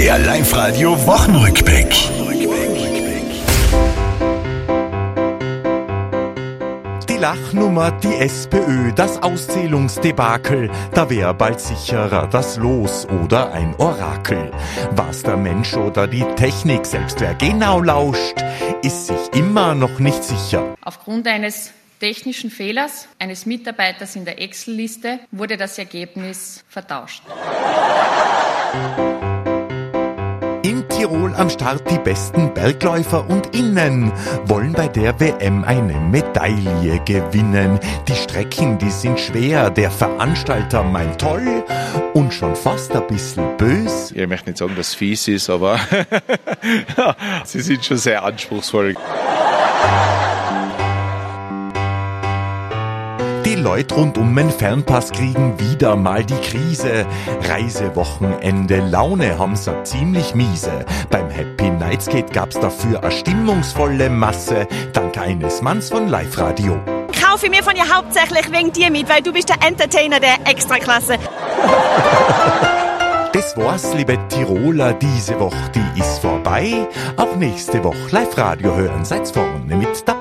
Der Live-Radio Wochenrückblick. Die Lachnummer, die SPÖ, das Auszählungsdebakel, da wär bald sicherer das Los oder ein Orakel. Was der Mensch oder die Technik, selbst wer genau lauscht, ist sich immer noch nicht sicher. Aufgrund eines technischen Fehlers eines Mitarbeiters in der Excel-Liste wurde das Ergebnis vertauscht. In Tirol am Start die besten Bergläufer und Innen wollen bei der WM eine Medaille gewinnen. Die Strecken, die sind schwer, der Veranstalter meint toll und schon fast ein bisschen bös. Ich möchte nicht sagen, dass es fies ist, aber sie sind schon sehr anspruchsvoll. Die Leute rund um den Fernpass kriegen wieder mal die Krise. Reisewochenende, Laune haben sie ziemlich miese. Beim Happy Nightskate gab's dafür eine stimmungsvolle Masse, dank eines Manns von Live Radio. kaufe mir von dir hauptsächlich wegen dir mit, weil du bist der Entertainer der Extraklasse. Das war's, liebe Tiroler, diese Woche, die ist vorbei. Auch nächste Woche Live Radio hören, seid vorne mit dabei.